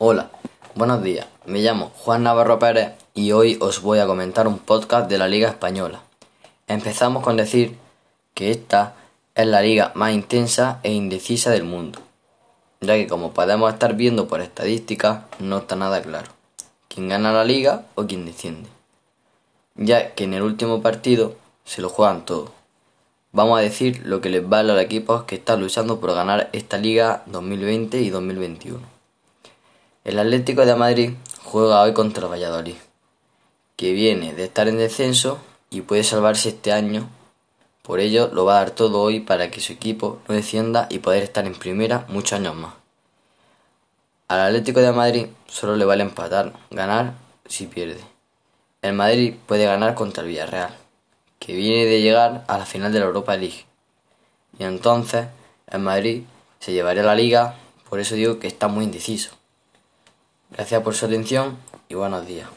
Hola, buenos días. Me llamo Juan Navarro Pérez y hoy os voy a comentar un podcast de la Liga Española. Empezamos con decir que esta es la liga más intensa e indecisa del mundo, ya que como podemos estar viendo por estadísticas no está nada claro quién gana la liga o quién desciende, ya que en el último partido se lo juegan todo. Vamos a decir lo que les vale a los equipos que están luchando por ganar esta liga 2020 y 2021. El Atlético de Madrid juega hoy contra el Valladolid, que viene de estar en descenso y puede salvarse este año. Por ello lo va a dar todo hoy para que su equipo no descienda y poder estar en primera muchos años más. Al Atlético de Madrid solo le vale empatar, ganar si pierde. El Madrid puede ganar contra el Villarreal, que viene de llegar a la final de la Europa League. Y entonces el Madrid se llevaría la liga, por eso digo que está muy indeciso. Gracias por su atención y buenos días.